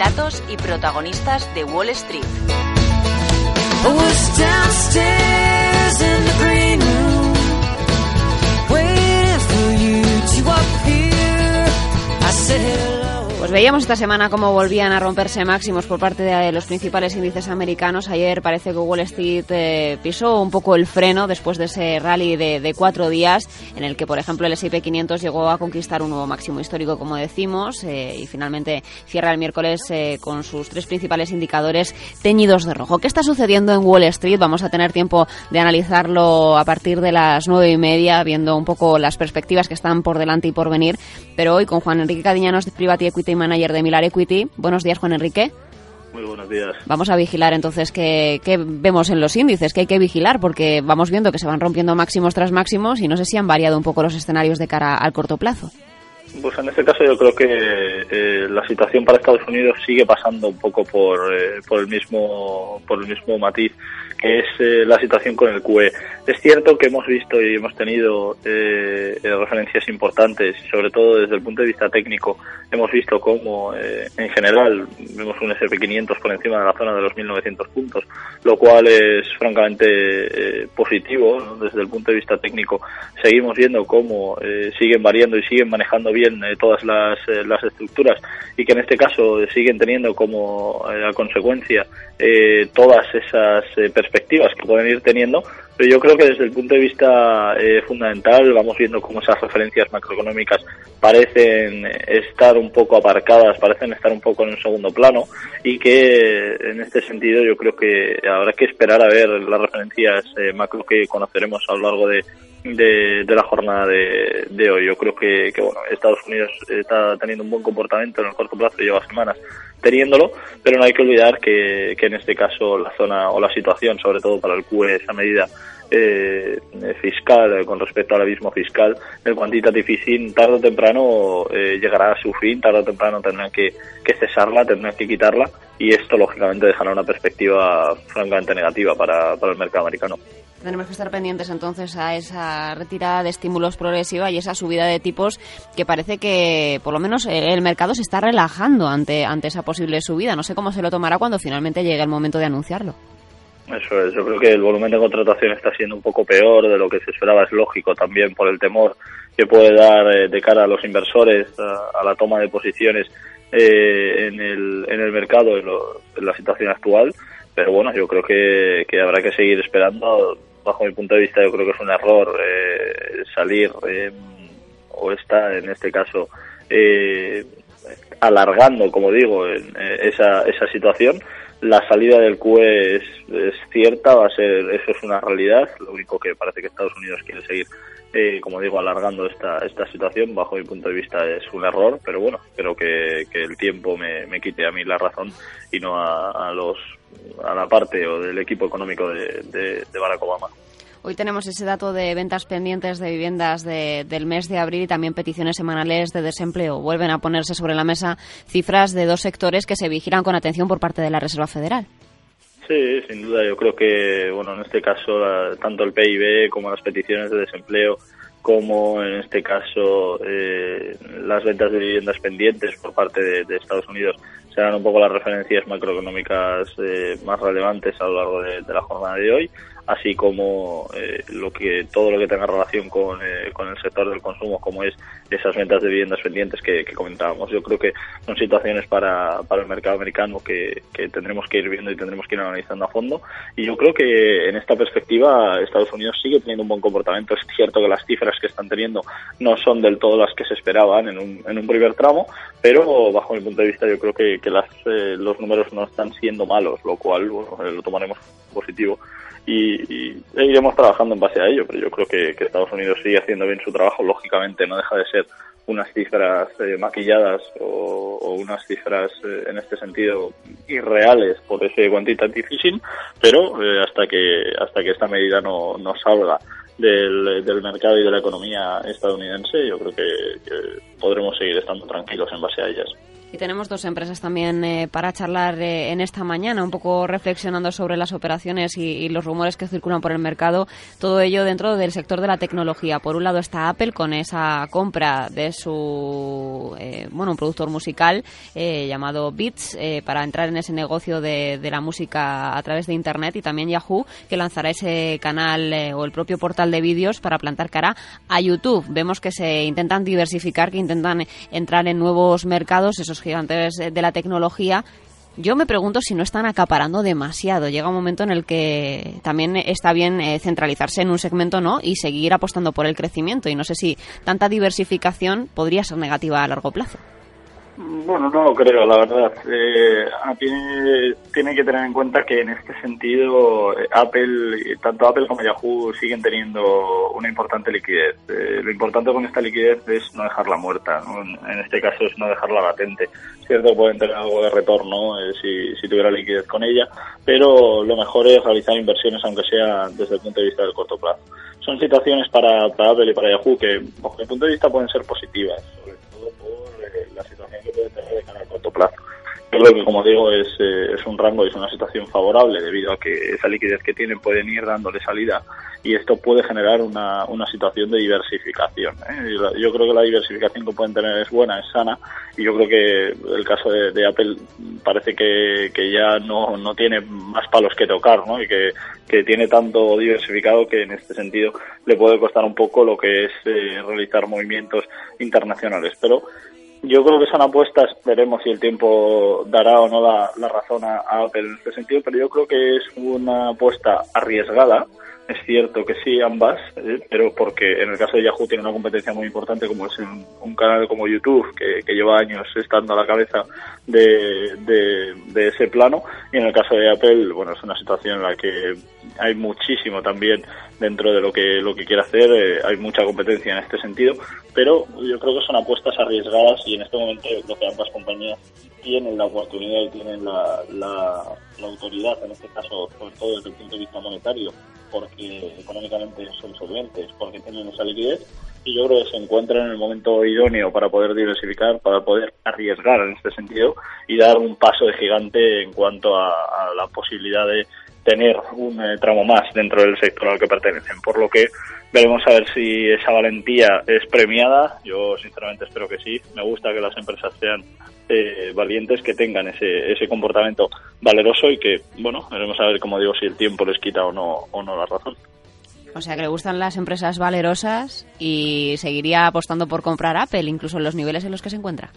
Datos y protagonistas de Wall Street. Pues veíamos esta semana cómo volvían a romperse máximos por parte de los principales índices americanos. Ayer parece que Wall Street eh, pisó un poco el freno después de ese rally de, de cuatro días en el que, por ejemplo, el S&P 500 llegó a conquistar un nuevo máximo histórico, como decimos, eh, y finalmente cierra el miércoles eh, con sus tres principales indicadores teñidos de rojo. ¿Qué está sucediendo en Wall Street? Vamos a tener tiempo de analizarlo a partir de las nueve y media, viendo un poco las perspectivas que están por delante y por venir. Pero hoy con Juan Enrique Cadiñanos de Private Equity Manager de Milar Equity. Buenos días, Juan Enrique. Muy buenos días. Vamos a vigilar entonces qué, qué vemos en los índices, qué hay que vigilar, porque vamos viendo que se van rompiendo máximos tras máximos y no sé si han variado un poco los escenarios de cara al corto plazo. Pues en este caso yo creo que eh, la situación para Estados Unidos sigue pasando un poco por, eh, por el mismo por el mismo matiz es eh, la situación con el QE. Es cierto que hemos visto y hemos tenido eh, eh, referencias importantes, sobre todo desde el punto de vista técnico, hemos visto cómo eh, en general vemos un SP500 por encima de la zona de los 1900 puntos, lo cual es francamente eh, positivo desde el punto de vista técnico. Seguimos viendo cómo siguen variando y siguen manejando bien todas las, las estructuras y que en este caso siguen teniendo como eh, a consecuencia todas esas eh, perspectivas que pueden ir teniendo, pero yo creo que desde el punto de vista eh, fundamental vamos viendo cómo esas referencias macroeconómicas parecen estar un poco aparcadas, parecen estar un poco en un segundo plano y que en este sentido yo creo que habrá que esperar a ver las referencias eh, macro que conoceremos a lo largo de, de, de la jornada de, de hoy. Yo creo que, bueno, Estados Unidos está teniendo un buen comportamiento en el corto plazo, lleva semanas teniéndolo, pero no hay que olvidar que, que en este caso la zona o la situación, sobre todo para el QE, esa medida eh, fiscal eh, con respecto al abismo fiscal, el quantitative easing tarde o temprano eh, llegará a su fin, tarde o temprano tendrán que, que cesarla, tendrán que quitarla y esto lógicamente dejará una perspectiva francamente negativa para, para el mercado americano. Tenemos que estar pendientes entonces a esa retirada de estímulos progresiva y esa subida de tipos que parece que por lo menos el mercado se está relajando ante, ante esa posible subida. No sé cómo se lo tomará cuando finalmente llegue el momento de anunciarlo. Eso es, yo creo que el volumen de contratación está siendo un poco peor de lo que se esperaba, es lógico también por el temor que puede dar eh, de cara a los inversores a, la toma de posiciones eh, en, el, en el mercado en, lo, en la situación actual, pero bueno, yo creo que habrá que seguir esperando. Bajo mi punto de vista, yo creo que es un error eh, salir eh, o está en este caso eh, alargando, como digo, en, eh, esa, esa situación. La salida del QE es, es, cierta, va a ser, eso es una realidad. Lo único que parece que Estados Unidos quiere seguir, eh, como digo, alargando esta, esta situación, bajo mi punto de vista es un error, pero bueno, creo que, el tiempo me, me quite a mí la razón y no a, a los a la parte o del equipo económico de, de, de Barack Obama. Hoy tenemos ese dato de ventas pendientes de viviendas de, del mes de abril y también peticiones semanales de desempleo. Vuelven a ponerse sobre la mesa cifras de dos sectores que se vigilan con atención por parte de la Reserva Federal. Sí, sin duda. Yo creo que, bueno, en este caso, tanto el PIB como las peticiones de desempleo, como en este caso eh, las ventas de viviendas pendientes por parte de, Estados Unidos serán un poco las referencias macroeconómicas eh, más relevantes a lo largo de la jornada de hoy así como eh, lo que todo lo que tenga relación con, eh, con el sector del consumo, como es esas ventas de viviendas pendientes que, comentábamos. Yo creo que son situaciones para, para el mercado americano que, que, tendremos que ir viendo y tendremos que ir analizando a fondo. Y yo creo que en esta perspectiva Estados Unidos sigue teniendo un buen comportamiento. Es cierto que las cifras que están teniendo no son del todo las que se esperaban en un, en un primer tramo, pero bajo mi punto de vista yo creo que, que las, eh, los números no están siendo malos, lo cual bueno, lo tomaremos positivo y, y, iremos trabajando en base a ello, pero yo creo que, que, Estados Unidos sigue haciendo bien su trabajo, lógicamente no deja de ser unas cifras eh, maquilladas o, unas cifras eh, en este sentido irreales por ese quantitative easing, pero hasta que hasta que esta medida no, no salga del, del, mercado y de la economía estadounidense, yo creo que podremos seguir estando tranquilos en base a ellas. Y tenemos dos empresas también eh, para charlar eh, en esta mañana, un poco reflexionando sobre las operaciones y, los rumores que circulan por el mercado. Todo ello dentro del sector de la tecnología. Por un lado está Apple con esa compra de su, eh, bueno, un productor musical llamado Beats para entrar en ese negocio de, de, la música a través de Internet y también Yahoo que lanzará ese canal o el propio portal de vídeos para plantar cara a YouTube. Vemos que se intentan diversificar, que intentan entrar en nuevos mercados. Esos gigantes de la tecnología, yo me pregunto si no están acaparando demasiado. Llega un momento en el que también está bien eh, centralizarse en un segmento no y seguir apostando por el crecimiento. Y no sé si tanta diversificación podría ser negativa a largo plazo. Bueno, no lo creo, la verdad. Eh, tiene, que tener en cuenta que en este sentido eh, Apple, tanto Apple como Yahoo siguen teniendo una importante liquidez. Eh, lo importante con esta liquidez es no dejarla muerta, en este caso es no dejarla latente. Cierto, pueden tener algo de retorno eh, si, si tuviera liquidez con ella, pero lo mejor es realizar inversiones, aunque sea desde el punto de vista del corto plazo. Son situaciones para, para Apple y para Yahoo que, desde el punto de vista, pueden ser positivas de cara a corto plazo. Yo creo que, como digo, es, eh, es un rango y es una situación favorable debido a que esa liquidez que tienen pueden ir dándole salida y esto puede generar una, una situación de diversificación. ¿eh? Yo creo que la diversificación que pueden tener es buena, es sana y yo creo que el caso de, Apple parece que, que ya no, no, tiene más palos que tocar ¿no? y que, que, tiene tanto diversificado que en este sentido le puede costar un poco lo que es eh, realizar movimientos internacionales. Pero yo creo que son apuestas, veremos si el tiempo dará o no la, razón a, Apple en este sentido, pero yo creo que es una apuesta arriesgada. Es cierto que sí, ambas, ¿eh? pero porque en el caso de Yahoo tiene una competencia muy importante como es un, canal como YouTube, que, lleva años estando a la cabeza de, de, ese plano, y en el caso de Apple, bueno, es una situación en la que hay muchísimo también dentro de lo que lo que quiere hacer eh, hay mucha competencia en este sentido pero yo creo que son apuestas arriesgadas y en este momento creo que ambas compañías tienen la oportunidad y tienen la, la, autoridad en este caso sobre todo desde el punto de vista monetario porque económicamente son solventes porque tienen esa liquidez y yo creo que se encuentran en el momento idóneo para poder diversificar, para poder arriesgar en este sentido y dar un paso de gigante en cuanto a la posibilidad de tener un eh, tramo más dentro del sector al que pertenecen. Por lo que veremos a ver si esa valentía es premiada. Yo sinceramente espero que sí. Me gusta que las empresas sean eh, valientes, que tengan ese, ese comportamiento valeroso y que, bueno, veremos a ver, como digo, si el tiempo les quita o no, o no la razón. O sea, que le gustan las empresas valerosas y seguiría apostando por comprar Apple, incluso en los niveles en los que se encuentra.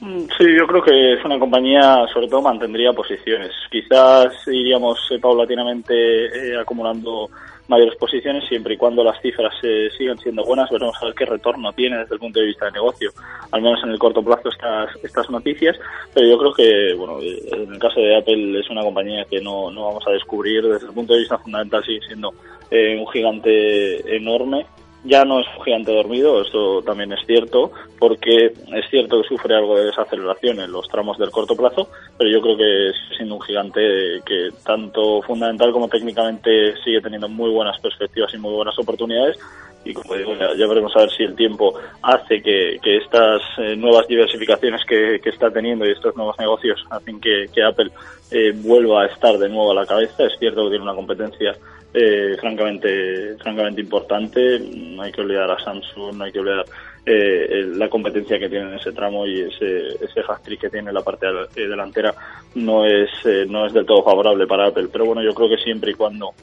Sí, yo creo que es una compañía, sobre todo mantendría posiciones. Quizás iríamos eh, paulatinamente eh, acumulando mayores posiciones siempre y cuando las cifras eh, sigan siendo buenas. Veremos a ver qué retorno tiene desde el punto de vista de negocio, al menos en el corto plazo, estas, estas noticias. Pero yo creo que, bueno, en el caso de Apple es una compañía que no, no vamos a descubrir desde el punto de vista fundamental, sigue siendo un gigante enorme ya no es un gigante dormido, esto también es cierto, porque es cierto que sufre algo de desaceleración en los tramos del corto plazo, pero yo creo que sigue siendo un gigante que tanto fundamental como técnicamente sigue teniendo muy buenas perspectivas y muy buenas oportunidades. Y como digo, ya, veremos a ver si el tiempo hace que, estas eh, nuevas diversificaciones que, está teniendo y estos nuevos negocios hacen que, Apple eh, vuelva a estar de nuevo a la cabeza. Es cierto que tiene una competencia eh, francamente, francamente importante. No hay que olvidar a Samsung, no hay que olvidar eh, la competencia que tiene en ese tramo y ese, ese que tiene en la parte eh, delantera no es, eh, no es del todo favorable para Apple. Pero bueno, yo creo que siempre y cuando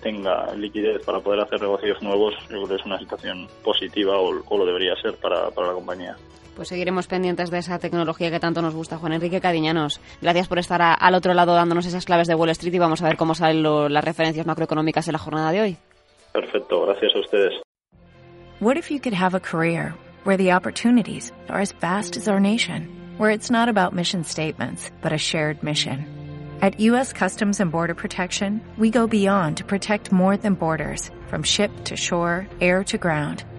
tenga liquidez para poder hacer negocios nuevos, yo creo que es una situación positiva o, o lo debería ser para, para la compañía. Pues seguiremos pendientes de esa tecnología que tanto nos gusta. Juan Enrique Cadiñanos, gracias por estar al otro lado dándonos esas claves de Wall Street y vamos a ver cómo salen las referencias macroeconómicas en la jornada de hoy. Perfecto, gracias a ustedes. What if you could have a career where the opportunities are as vast as our nation, where it's not about mission statements, but a shared mission? At U.S. Customs and Border Protection, we go beyond to protect more than borders, from ship to shore, air to ground